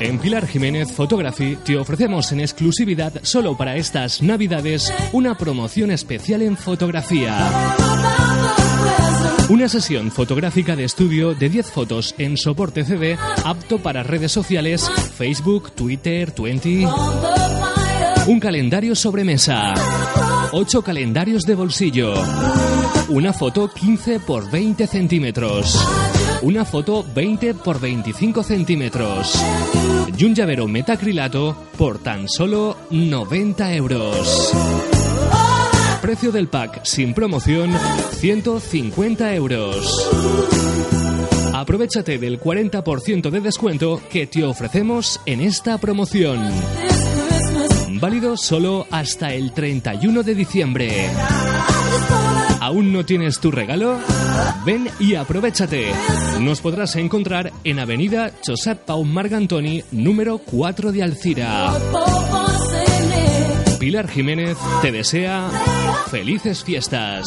En Pilar Jiménez Photography te ofrecemos en exclusividad solo para estas navidades una promoción especial en fotografía. Una sesión fotográfica de estudio de 10 fotos en soporte CD apto para redes sociales, Facebook, Twitter, Twenty. Un calendario sobremesa. 8 calendarios de bolsillo. Una foto 15 por 20 centímetros. Una foto 20 por 25 centímetros. Y un llavero metacrilato por tan solo 90 euros. Precio del pack sin promoción 150 euros. Aprovechate del 40% de descuento que te ofrecemos en esta promoción. Válido solo hasta el 31 de diciembre. ¿Aún no tienes tu regalo? Ven y aprovechate. Nos podrás encontrar en Avenida Josep Pau Margantoni, número 4 de Alcira. Pilar Jiménez te desea felices fiestas.